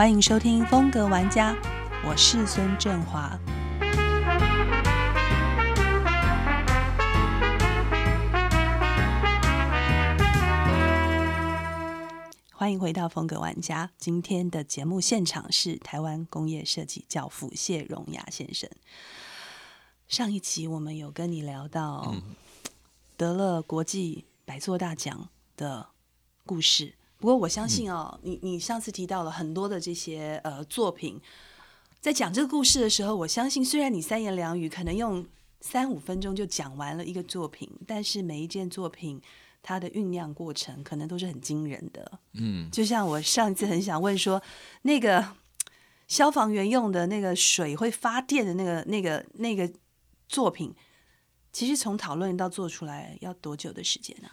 欢迎收听《风格玩家》，我是孙振华。欢迎回到《风格玩家》。今天的节目现场是台湾工业设计教父谢荣雅先生。上一集我们有跟你聊到得了国际百作大奖的故事，不过我相信哦，你你上次提到了很多的这些呃作品，在讲这个故事的时候，我相信虽然你三言两语可能用三五分钟就讲完了一个作品，但是每一件作品。它的酝酿过程可能都是很惊人的，嗯，就像我上一次很想问说，那个消防员用的那个水会发电的那个、那个、那个作品，其实从讨论到做出来要多久的时间呢？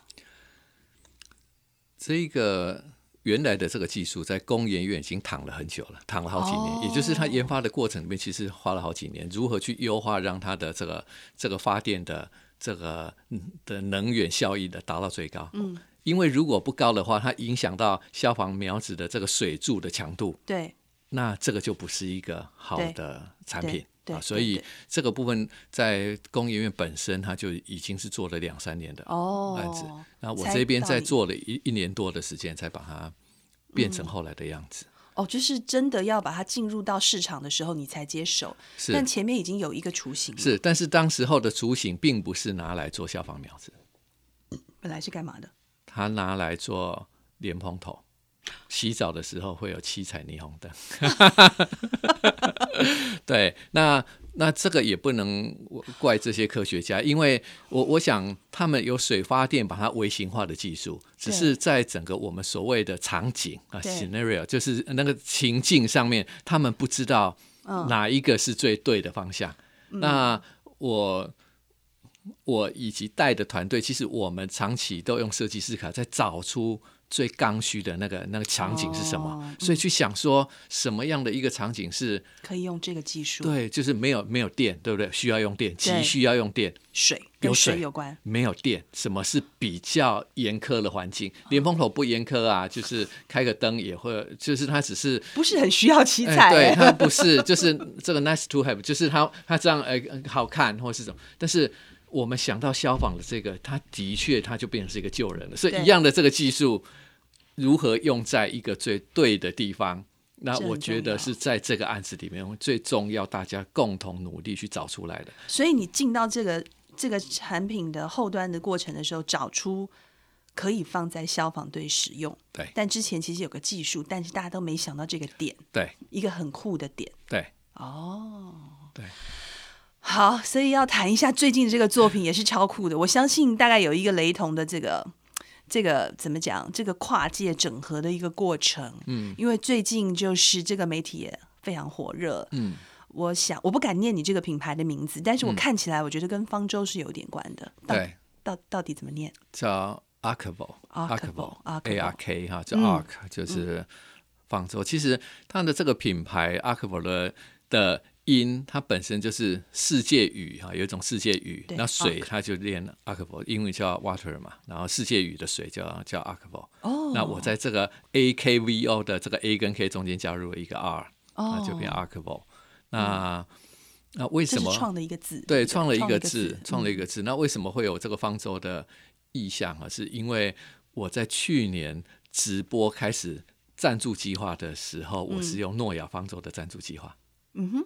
这个原来的这个技术在工研院已经躺了很久了，躺了好几年，也就是它研发的过程里面，其实花了好几年，如何去优化让它的这个这个发电的。这个的能源效益的达到最高，嗯，因为如果不高的话，它影响到消防苗子的这个水柱的强度，对，那这个就不是一个好的产品啊。所以这个部分在工业院本身，它就已经是做了两三年的案子，那我这边在做了一一年多的时间，才把它变成后来的样子。哦，就是真的要把它进入到市场的时候，你才接手。是，但前面已经有一个雏形。是，但是当时候的雏形并不是拿来做消防苗子，本来是干嘛的？他拿来做莲蓬头，洗澡的时候会有七彩霓虹灯。对，那。那这个也不能怪这些科学家，因为我我想他们有水发电把它微型化的技术，只是在整个我们所谓的场景啊 scenario，就是那个情境上面，他们不知道哪一个是最对的方向。那我我以及带的团队，其实我们长期都用设计师卡，在找出。最刚需的那个那个场景是什么？所以去想说什么样的一个场景是可以用这个技术？对，就是没有没有电，对不对？需要用电，急需要用电，水有水有关。没有电，什么是比较严苛的环境？连风头不严苛啊，就是开个灯也会，就是它只是不是很需要七彩？对，它不是，就是这个 nice to have，就是它它这样呃好看或是什么，但是。我们想到消防的这个，它的确，它就变成是一个救人了。所以一样的这个技术，如何用在一个最对的地方？那我觉得是在这个案子里面最重要，大家共同努力去找出来的。所以你进到这个这个产品的后端的过程的时候，找出可以放在消防队使用。对。但之前其实有个技术，但是大家都没想到这个点。对。一个很酷的点。对。哦。对。好，所以要谈一下最近这个作品也是超酷的。我相信大概有一个雷同的这个这个怎么讲？这个跨界整合的一个过程。嗯，因为最近就是这个媒体也非常火热。嗯，我想我不敢念你这个品牌的名字，但是我看起来我觉得跟方舟是有点关的。对，到到底怎么念？叫 Arkable，Arkable，A R K 哈，叫 Ark，就是方舟。其实它的这个品牌 Arkable 的的。音它本身就是世界语哈，有一种世界语。那水它就练 a q u a 因为叫 water 嘛，然后世界语的水叫叫 a q u a 哦。那我在这个 A K V O 的这个 A 跟 K 中间加入了一个 R，那就变 a q u a 那那为什么创了一个字？对，创了一个字，创了一个字。那为什么会有这个方舟的意向啊？是因为我在去年直播开始赞助计划的时候，我是用诺亚方舟的赞助计划。嗯哼。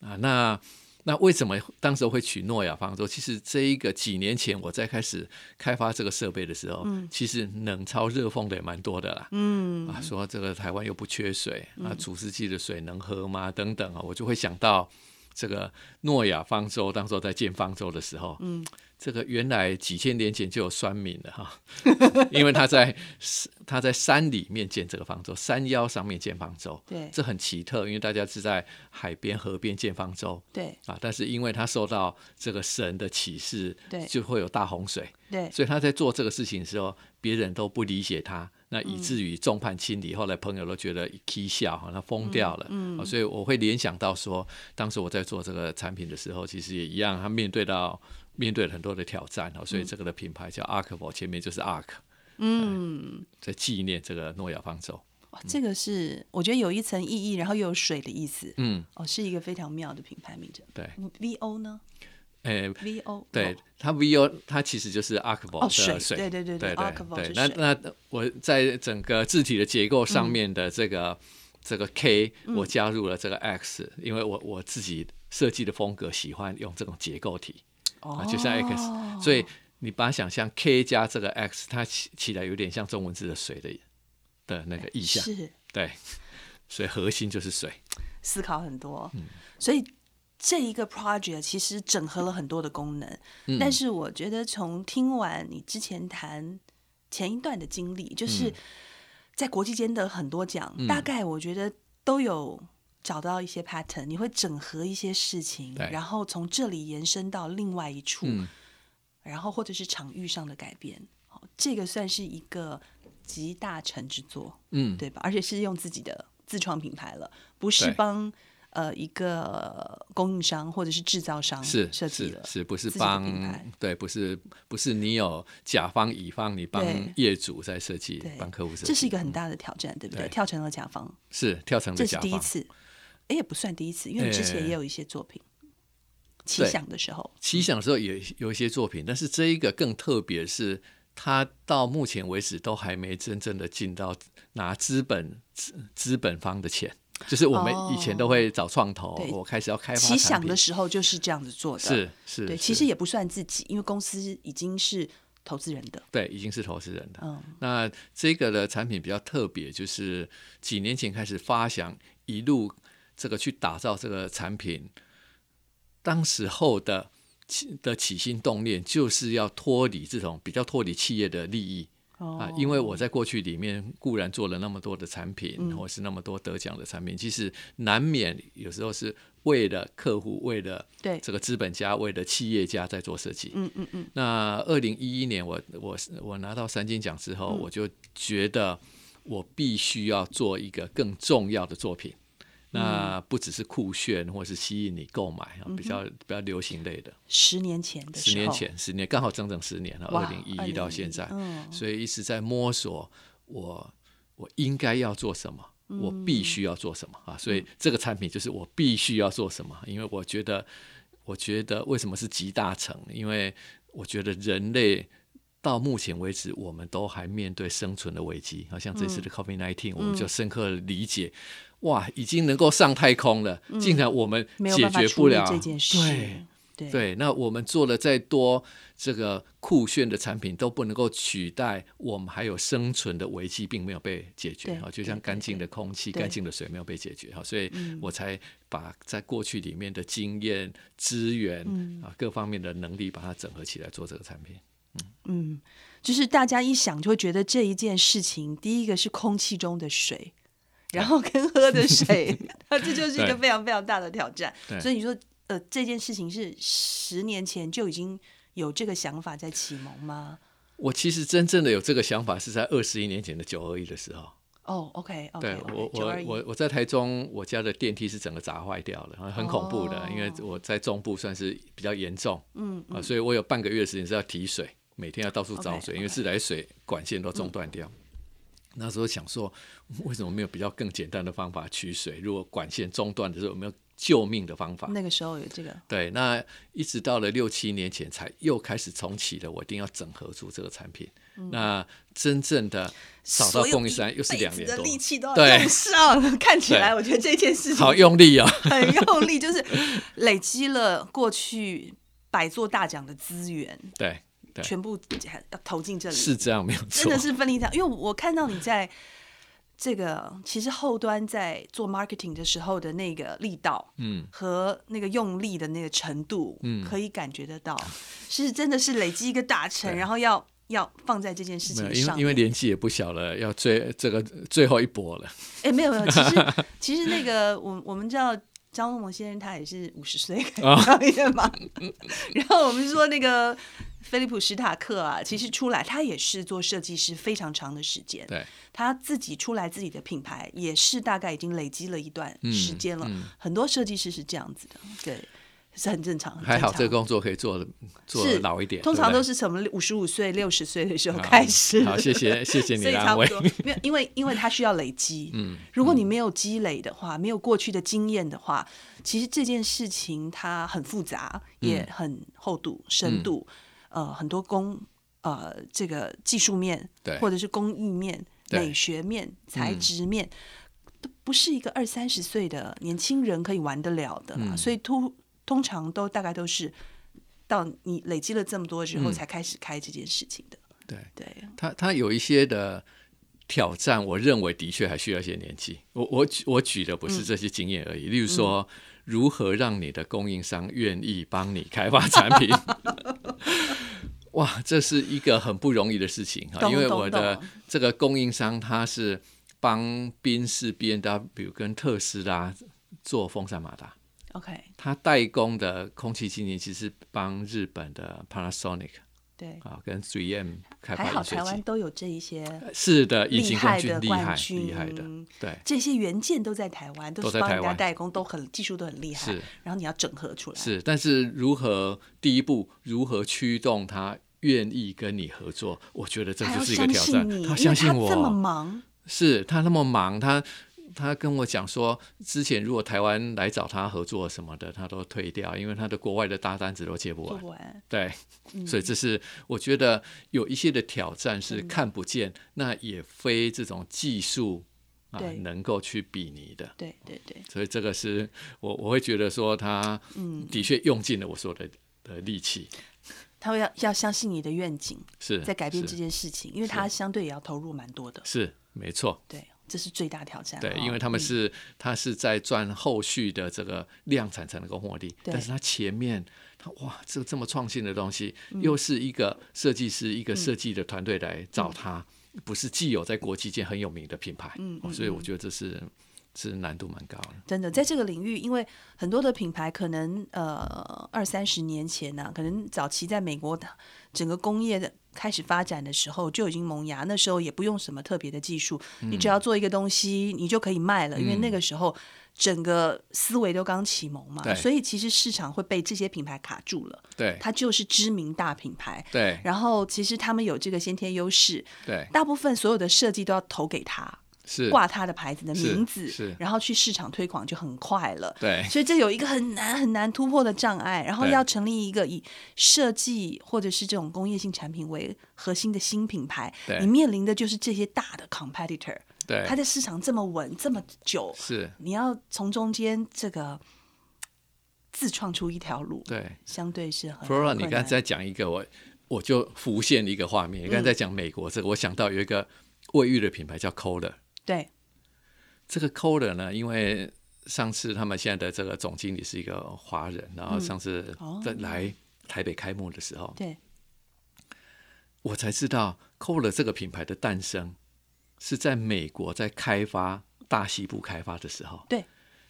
啊，那那为什么当时会取诺亚方舟？其实这一个几年前我在开始开发这个设备的时候，其实冷嘲热讽的也蛮多的啦。嗯，啊，说这个台湾又不缺水，啊，除湿机的水能喝吗？等等啊，我就会想到这个诺亚方舟，当时在建方舟的时候，嗯。这个原来几千年前就有酸民了哈，因为他在他在山里面建这个方舟，山腰上面建方舟，对，这很奇特，因为大家是在海边、河边建方舟，对，啊，但是因为他受到这个神的启示，对，就会有大洪水，对，所以他在做这个事情的时候，别人都不理解他，那以至于众叛亲离，后来朋友都觉得蹊笑哈，他疯掉了，嗯，所以我会联想到说，当时我在做这个产品的时候，其实也一样，他面对到。面对了很多的挑战哦，所以这个的品牌叫 Arkable，前面就是 Ark，嗯，在纪念这个诺亚方舟。哇，这个是我觉得有一层意义，然后又有水的意思。嗯，哦，是一个非常妙的品牌名称。对，VO 呢？诶，？VO 对，它 VO 它其实就是 a r c h i v a 哦，的水，水，对对对对 a r c h i v a 对，那那我在整个字体的结构上面的这个、这个 K，我加入了这个 X，、因为我我自己设计的风格喜欢用这种结构体啊，就像 X，、所以你把它想象 K 加这个 X，它起起来有点像中文字的水的的那个意象，是。对，所以核心就是水，思考很多，嗯。所以这一个 project 其实整合了很多的功能。嗯。但是我觉得从听完你之前谈前一段的经历，就是嗯。在国际间的很多奖，大概我觉得都有找到一些 pattern，你会整合一些事情，然后从这里延伸到另外一处，嗯然后或者是场域上的改变。好，这个算是一个集大成之作。嗯，对吧？而且是用自己的自创品牌了，不是帮呃一个供应商或者是制造商是设计的，是是，不是帮对，不是不是你有甲方乙方，你帮业主在设计对，帮客户设计，这是一个很大的挑战，对不对？对跳成了甲方，是跳成了甲方。第一次，哎，也不算第一次，因为之前呃也有一些作品，奇对想的时候，奇想的时候也有一些作品，但是这一个更特别，是他到目前为止都还没真正的进到拿资本资资本方的钱，就是我们以前都会找创投，哦我开始要开发奇想的时候就是这样子做的，是是，对，其实也不算自己，因为公司已经是投资人的，对，已经是投资人的。嗯，那这个的产品比较特别，就是几年前开始发想，一路这个去打造这个产品，当时候的起的起心动念，就是要脱离这种比较脱离企业的利益。哦啊，因为我在过去里面固然做了那么多的产品，嗯或是那么多得奖的产品，其实难免有时候是为了客户，为了对，这个资本家，为了企业家在做设计。嗯嗯嗯，那二零一一年我，我我拿到三金奖之后，嗯我就觉得我必须要做一个更重要的作品。那不只是酷炫，或是吸引你购买啊，比较比较流行类的。十年前的，十年前，十年刚好整整十年了，二零一一到现在，嗯所以一直在摸索我我应该要做什么，我必须要做什么啊！所以这个产品就是我必须要做什么，因为我觉得，我觉得为什么是集大成？因为我觉得人类。到目前为止，我们都还面对生存的危机，好像这次的 COVID-19，、我们就深刻理解，哇，已经能够上太空了，竟然我们解决不了这件事，对，对对，那我们做了再多这个酷炫的产品，都不能够取代我们还有生存的危机，并没有被解决对啊，就像干净的空气、干净的水没有被解决哈，所以嗯。我才把在过去里面的经验、资源嗯。啊各方面的能力，把它整合起来做这个产品。嗯，就是大家一想就会觉得这一件事情，第一个是空气中的水，然后跟喝的水，那这就是一个非常非常大的挑战。所以你说，呃，这件事情是十年前就已经有这个想法在启蒙吗？我其实真正的有这个想法是在二十一年前的九二一的时候。哦，OK，OK，对我我我我在台中，我家的电梯是整个砸坏掉了，很恐怖的，哦因为我在中部算是比较严重，嗯啊，所以我有半个月的时间是要提水，每天要到处找 OK，水，OK 因为自来水管线都中断掉。那时候想说，为什么没有比较更简单的方法取水？如果管线中断的时候，有没有救命的方法？那个时候有这个，对，那一直到了六七年前才又开始重启了，我一定要整合出这个产品。那真正的找到供应商又是两一辈子的年多，力气都要对。用上。看起来，我觉得这件事情好用力啊、很用力，就是累积了过去百座大奖的资源，对对，全部要投进这里，是这样没有错，真的是分力量。因为我看到你在这个其实后端在做 marketing 的时候的那个力道，嗯，和那个用力的那个程度，嗯。可以感觉得到，是真的是累积一个大成，然后要要放在这件事情上因。为因为年纪也不小了，要最这个最后一波了。哎，没有没有，其实其实那个我我们知道张忠谋先生他也是五十岁啊表演嘛，然后我们说那个菲利普史塔克啊，其实出来他也是做设计师非常长的时间，对，他自己出来自己的品牌也是大概已经累积了一段时间了，嗯嗯很多设计师是这样子的，对。是很正常。很还好这个工作可以做的做得是老一点，通常都是什么五十五岁、六十岁的时候开始。好，谢谢谢谢你 的安慰。差不多，没有，因为因为它需要累积。嗯，如果你没有积累的话，没有过去的经验的话，其实这件事情它很复杂，也嗯很厚度、深度，呃，很多工呃这个技术面，对或者是工艺面、美学面、材质面，都不是一个二三十岁的年轻人可以玩得了的啦。嗯所以通通常都大概都是到你累积了这么多之后，嗯才开始开这件事情的。对对，他他有一些的挑战，我认为的确还需要一些年纪。我我举我举的不是这些经验而已，例如说。如何让你的供应商愿意帮你开发产品？哇，这是一个很不容易的事情哈，因为我的这个供应商他是帮宾士、B N W 跟特斯拉做风扇马达，OK，他代工的空气清净机是帮日本的 Panasonic 对。啊跟 3M 开发还好饮水机。台湾都有这一些是的，隐厉形冠害的军厉害厉害的，对，这些元件都在台湾，都是帮人家都在台湾代工，都很技术都很厉害。是然后你要整合出来，是，但是如何第一步如何驱动他愿意跟你合作，我觉得这就是一个挑战。他相信我，他这么忙，是他那么忙，他他跟我讲说，之前如果台湾来找他合作什么的，他都退掉，因为他的国外的大单子都接不完不。完。对，嗯所以这是我觉得有一些的挑战是看不见，那也非这种技术啊对能够去比拟的。对对对，所以这个是我我会觉得说他嗯的确用尽了我所有的的力气，他会要要相信你的愿景，是是在改变这件事情，因为他相对也要投入蛮多的。是没错。对，这是最大挑战。对，哦因为他们是他是在赚后续的这个量产才能够获利，但是他前面他哇，这这么创新的东西，嗯。又是一个设计师一个设计的团队来找他，不是既有在国际间很有名的品牌，所以我觉得这是是难度蛮高的。真的，在这个领域，因为很多的品牌可能呃二三十年前呢、可能早期在美国的整个工业的开始发展的时候就已经萌芽，那时候也不用什么特别的技术，嗯。你只要做一个东西，你就可以卖了，因为那个时候整个思维都刚启蒙嘛，所以其实市场会被这些品牌卡住了，对。它就是知名大品牌。对。然后，其实他们有这个先天优势，对，大部分所有的设计都要投给他，是挂他的牌子的名字，是然后去市场推广就很快了。对所以这有一个很难很难突破的障碍，然后要成立一个以设计或者是这种工业性产品为核心的新品牌，对你面临的就是这些大的 competitor，对它在市场这么稳这么久，是，你要从中间这个自创出一条路，对。相对是很你刚才在讲一个，我我就浮现一个画面。你刚才在讲美国这个，我想到有一个卫浴的品牌叫 Kohler。对。这个 Kohler 呢，因为上次他们现在的这个总经理是一个华人，然后上次哦在来台北开幕的时候，对。我才知道 Kohler 这个品牌的诞生是在美国在开发大西部开发的时候，对。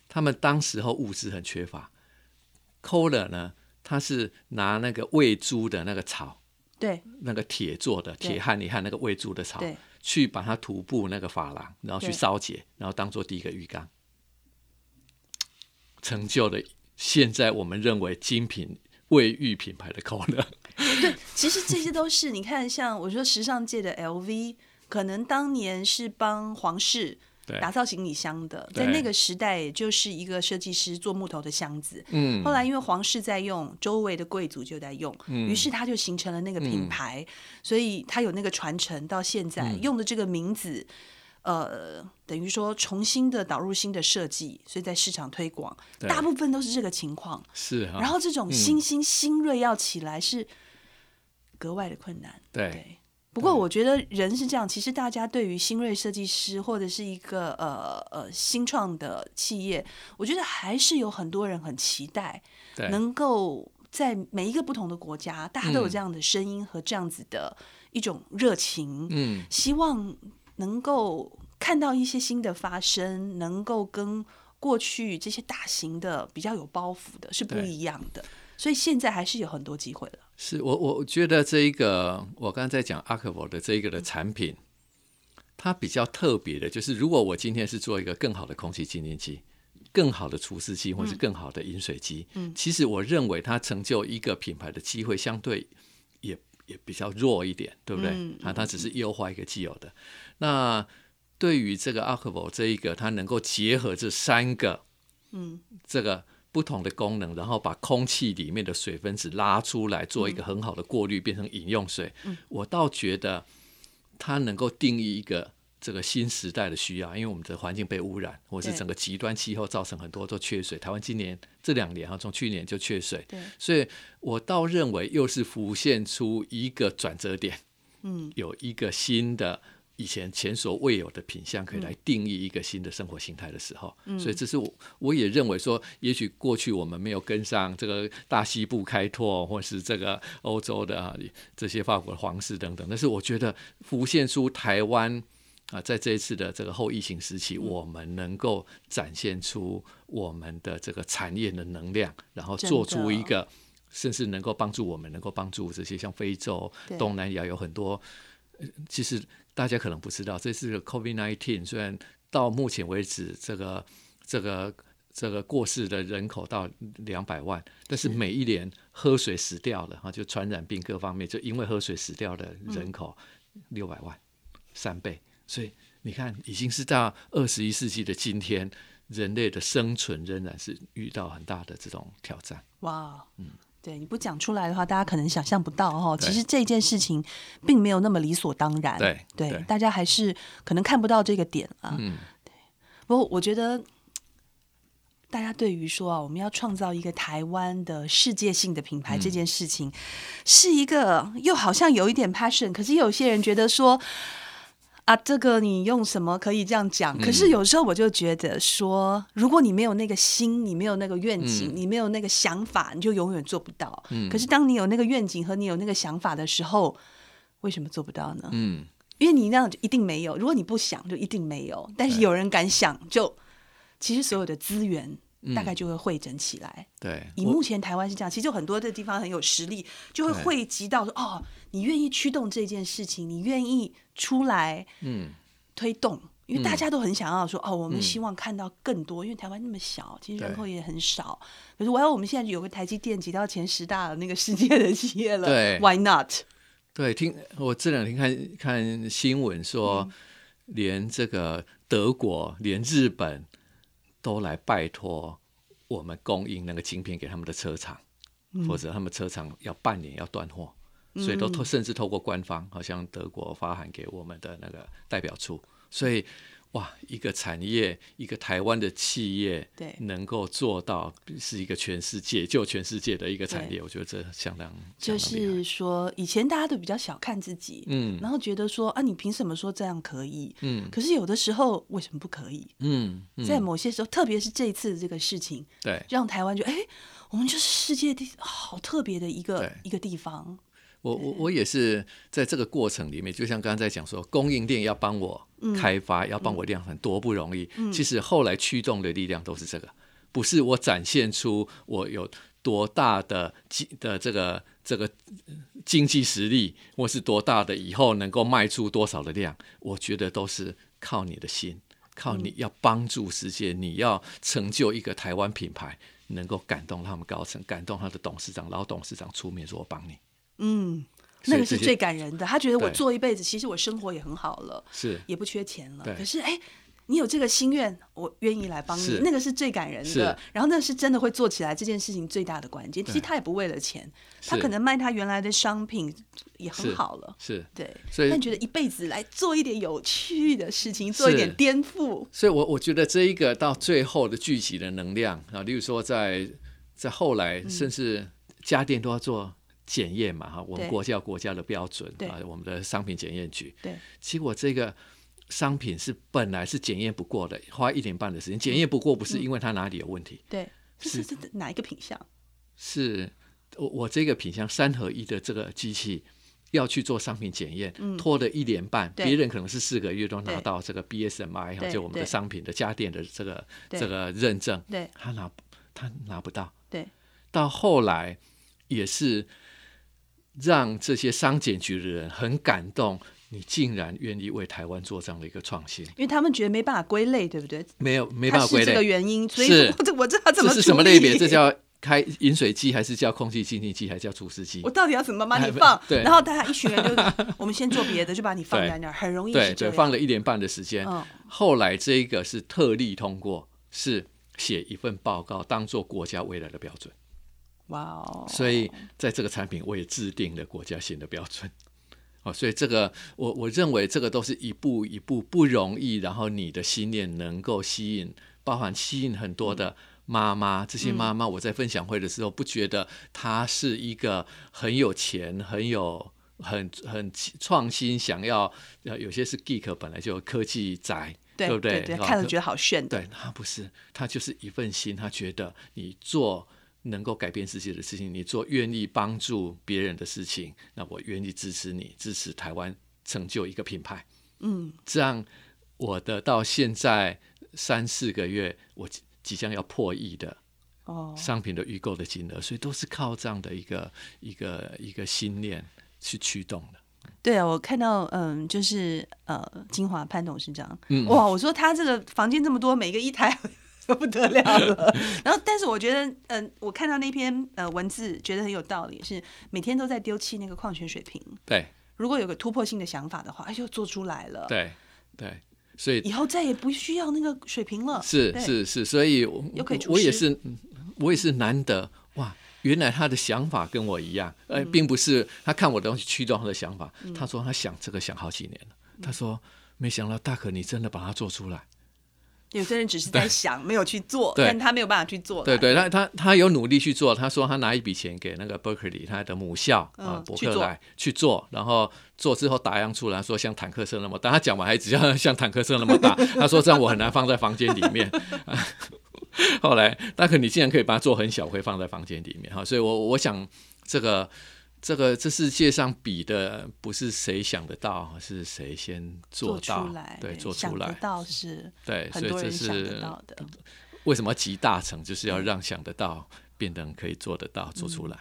他们当时候物资很缺乏，Kohler 呢，他是拿那个喂猪的那个草。对。那个铁做的铁汉你看那个喂猪的草对，去把它徒步那个珐琅，然后去对烧结，然后当做第一个浴缸，成就了现在我们认为精品卫浴品牌的 Kohler。对，其实这些都是你看，像我说时尚界的 LV，可能当年是帮皇室对打造行李箱的，在那个时代，也就是一个设计师做木头的箱子。嗯。后来因为皇室在用，周围的贵族就在用，于是它就形成了那个品牌，所以它有那个传承到现在、用的这个名字。呃，等于说重新的导入新的设计，所以在市场推广，大部分都是这个情况。是啊，然后这种新兴新锐要起来是格外的困难。对。对，不过我觉得人是这样，其实大家对于新锐设计师或者是一个呃呃新创的企业，我觉得还是有很多人很期待能够在每一个不同的国家，大家都有嗯。这样的声音和这样子的一种热情，嗯。希望能够看到一些新的发生，能够跟过去这些大型的比较有包袱的是不一样的，所以现在还是有很多机会了。是我我觉得这一个我刚才在讲 h i v 的这一个的产品，它比较特别的就是，如果我今天是做一个更好的空气清净机，更好的除湿机或是更好的饮水机。嗯，其实我认为它成就一个品牌的机会相对也也比较弱一点，对不对？啊，它只是优化一个既有的。那对于这个 a q u a v 这一个，它能够结合这三个，嗯，这个不同的功能，然后把空气里面的水分子拉出来，做一个很好的过滤，变成饮用水。嗯，我倒觉得它能够定义一个这个新时代的需要，因为我们的环境被污染，或是整个极端气候造成很多都缺水。台湾今年这两年哈，从去年就缺水，对，所以我倒认为又是浮现出一个转折点，嗯，有一个新的。以前前所未有的品相，可以来定义一个新的生活形态的时候，所以这是我我也认为说，也许过去我们没有跟上这个大西部开拓，或是这个欧洲的啊这些法国的皇室等等，但是我觉得浮现出台湾啊，在这一次的这个后疫情时期，我们能够展现出我们的这个产业的能量，然后做出一个，甚至能够帮助我们，能够帮助这些像非洲、东南亚有很多，其实。大家可能不知道，这是个 COVID-19。虽然到目前为止，这个这个这个过世的人口到两百万，但是每一年喝水死掉了哈，就传染病各方面，就因为喝水死掉的人口六百万，三倍。所以你看，已经是到二十一世纪的今天，人类的生存仍然是遇到很大的这种挑战。哇，嗯。对，你不讲出来的话，大家可能想象不到哈。其实这件事情并没有那么理所当然。对对，大家还是可能看不到这个点啊。嗯，对。不过我觉得，大家对于说啊，我们要创造一个台湾的世界性的品牌这件事情，是一个又好像有一点 passion，可是有些人觉得说。啊，这个你用什么可以这样讲？可是有时候我就觉得说，如果你没有那个心，你没有那个愿景，你没有那个想法，你就永远做不到。可是当你有那个愿景和你有那个想法的时候，为什么做不到呢？嗯，因为你那样就一定没有。如果你不想，就一定没有。但是有人敢想，就其实所有的资源。大概就会汇整起来。对，以目前台湾是这样，其实有很多的地方很有实力，就会汇集到说：哦，你愿意驱动这件事情，你愿意出来，嗯，推动，因为大家都很想要说：哦，我们希望看到更多，因为台湾那么小，其实人口也很少。可是，我要我们现在有个台积电挤到前十大的那个世界的企业了，对，Why not？对，听我这两天看看新闻说，连这个德国，连日本。都来拜托我们供应那个晶片给他们的车厂，否则他们车厂要半年要断货，所以都透甚至透过官方，好像德国发函给我们的那个代表处，所以。哇，一个产业，一个台湾的企业，对，能够做到是一个全世界救全世界的一个产业，我觉得这相当。就是说，以前大家都比较小看自己，嗯，然后觉得说啊，你凭什么说这样可以？嗯，可是有的时候为什么不可以？嗯，在某些时候，特别是这一次这个事情，对，让台湾就哎，我们就是世界地好特别的一个一个地方。我我我也是在这个过程里面，就像刚刚在讲说，供应链要帮我开发，要帮我量产，多不容易。其实后来驱动的力量都是这个，不是我展现出我有多大的经的这个这个经济实力，或是多大的以后能够卖出多少的量。我觉得都是靠你的心，靠你要帮助世界，你要成就一个台湾品牌，能够感动他们高层，感动他的董事长、老董事长出面说：“我帮你。”嗯，那个是最感人的。他觉得我做一辈子，其实我生活也很好了，是也不缺钱了。可是，哎，你有这个心愿，我愿意来帮你。那个是最感人的。然后，那是真的会做起来这件事情最大的关键。其实他也不为了钱，他可能卖他原来的商品也很好了。是对，所以但觉得一辈子来做一点有趣的事情，做一点颠覆。所以我我觉得这一个到最后的聚集的能量啊，例如说在在后来，甚至家电都要做。检验嘛哈，我们国家有国家的标准啊，我们的商品检验局。对，结果这个商品是本来是检验不过的，花一年半的时间检验不过，不是因为它哪里有问题。对，是是哪一个品相？是我我这个品相三合一的这个机器要去做商品检验，拖了一年半，别人可能是四个月都拿到这个 BSMI 哈就我们的商品的家电的这个这个认证，对，他拿他拿不到。对，到后来也是。让这些商检局的人很感动，你竟然愿意为台湾做这样的一个创新，因为他们觉得没办法归类，对不对？没有没办法归类，这个原因，所以是我我知道怎么这是什么类别？这叫开饮水机，还是叫空气净化机，还是叫除湿机我？到底要怎么把你放？对然后大家一群人就，我们先做别的，就把你放在那儿，很容易对对。放了一年半的时间。嗯后来这一个是特例通过，是写一份报告当做国家未来的标准。哇哦，所以在这个产品，我也制定了国家新的标准。哦，所以这个我我认为这个都是一步一步不容易，然后你的心念能够吸引，包含吸引很多的妈妈，这些妈妈我在分享会的时候不觉得她是一个很有钱、很有很很创新，想要呃有些是 geek 本来就有科技宅，对不对？看了觉得好炫的。对他不是，他就是一份心，他觉得你做能够改变世界的事情，你做愿意帮助别人的事情，那我愿意支持你，支持台湾成就一个品牌。嗯，这样我的到现在三四个月，我即即将要破亿的哦，商品的预购的金额，所以都是靠这样的一个一个一个心念去驱动的。对啊，我看到嗯，就是呃，金华潘董事长，嗯哇，我说他这个房间这么多，每个一台 不得了了。然后，但是我觉得，嗯、我看到那篇呃文字，觉得很有道理，是每天都在丢弃那个矿泉水瓶。对。如果有个突破性的想法的话，哎，就做出来了。，对对，所以以后再也不需要那个水瓶了。是是是，所以我我也是我也是难得哇，原来他的想法跟我一样，呃，嗯。并不是他看我的东西驱动他的想法，他说他想这个想好几年了，嗯他说没想到大可你真的把它做出来，有些人只是在想，没有去做，但他没有办法去做。对对，他他他有努力去做，他说他拿一笔钱给那个 Berkeley 他的母校啊嗯伯克莱去做，然后做之后打样出来，说像坦克车那么大，他讲完还只要 像坦克车那么大，他说这样我很难放在房间里面。后来大可你竟然可以把它做很小，可以放在房间里面哈，所以我我想这个。这个这世界上比的不是谁想得到，是谁先做到，出来，对，做想得出来，到是对，所很以这多人想得是到的。为什么集大成，就是要让想得到变得可以做得到，做出来。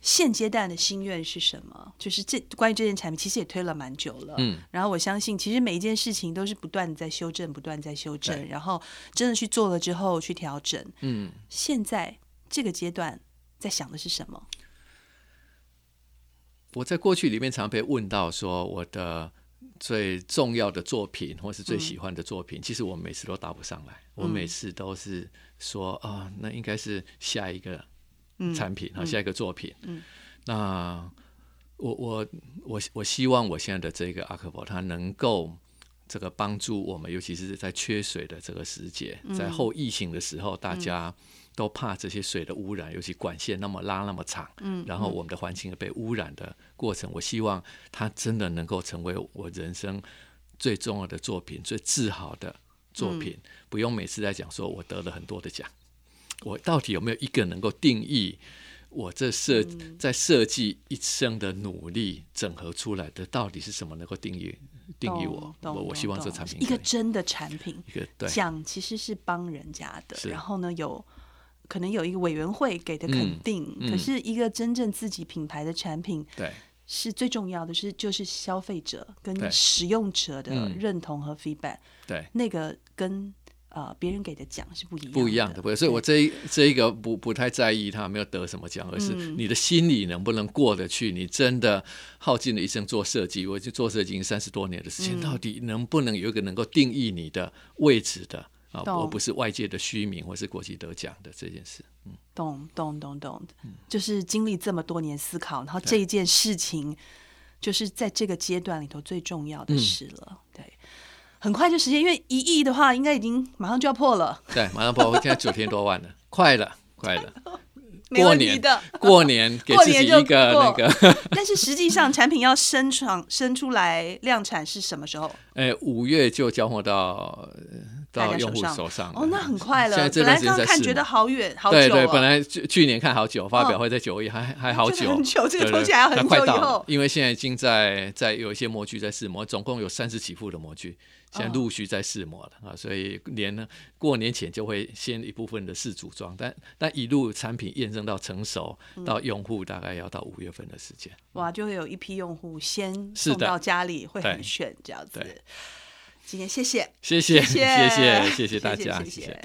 现阶段的心愿是什么？就是这关于这件产品，其实也推了蛮久了。嗯，然后我相信，其实每一件事情都是不断的在修正，不断在修正，然后真的去做了之后去调整。嗯，现在这个阶段在想的是什么？我在过去里面常被问到说，我的最重要的作品或是最喜欢的作品，其实我每次都答不上来。我每次都是说啊，那应该是下一个产品啊，下一个作品。嗯。那我我我我希望我现在的这个阿克伯，它能够这个帮助我们，尤其是在缺水的这个时节，在后疫情的时候，大家都怕这些水的污染，尤其管线那么拉那么长，嗯然后我们的环境也被污染的过程，我希望它真的能够成为我人生最重要的作品，最自豪的作品，不用每次在讲说我得了很多的奖，我到底有没有一个能够定义？我这设在设计一生的努力整合出来的，到底是什么能够定义定义我？我我希望这产品一个真的产品，一个对奖其实是帮人家的，然后呢有。可能有一个委员会给的肯嗯定，嗯。可是一个真正自己品牌的产品对。是最重要的是，就是消费者跟使用者的嗯认同和 feedback，、对。那个跟呃别人给的奖是不一样不一样的，不所以我这一这一个不不太在意他没有得什么奖，而是嗯。你的心里能不能过得去。你真的耗尽了一生做设计，我就做设计已经三十多年的时间，嗯。到底能不能有一个能够定义你的位置的啊，而不是外界的虚名或是国际得奖的这件事。懂懂懂懂，嗯。就是经历这么多年思考，然后这一件事情就是在这个阶段里头最重要嗯的事了。对，很快就实现，因为一亿的话，应该已经马上就要破了，对，马上破，现在九千多万了，快了，快了。没过年的。过年给自己一个那个，但是实际上，产品要生产生出来量产是什么时候？哎，五月就交货到呃到用户手上。哦，那很快了。现在这段时间在看觉得好远，好久。对对，本来去去年看好久，发表会在九月，还还好久，很久。这个东西还要很久以后。因为现在已经在在有一些模具在试模，总共有三十几副的模具。现在陆续在试模了啊，所以年呢过年前就会先一部分的试组装，但但一路产品验证到成熟到用户大概要到五月份的时间。哇，就会有一批用户先送到家里，会很炫这样子。今天谢谢，谢谢，谢谢，谢谢大家，谢谢。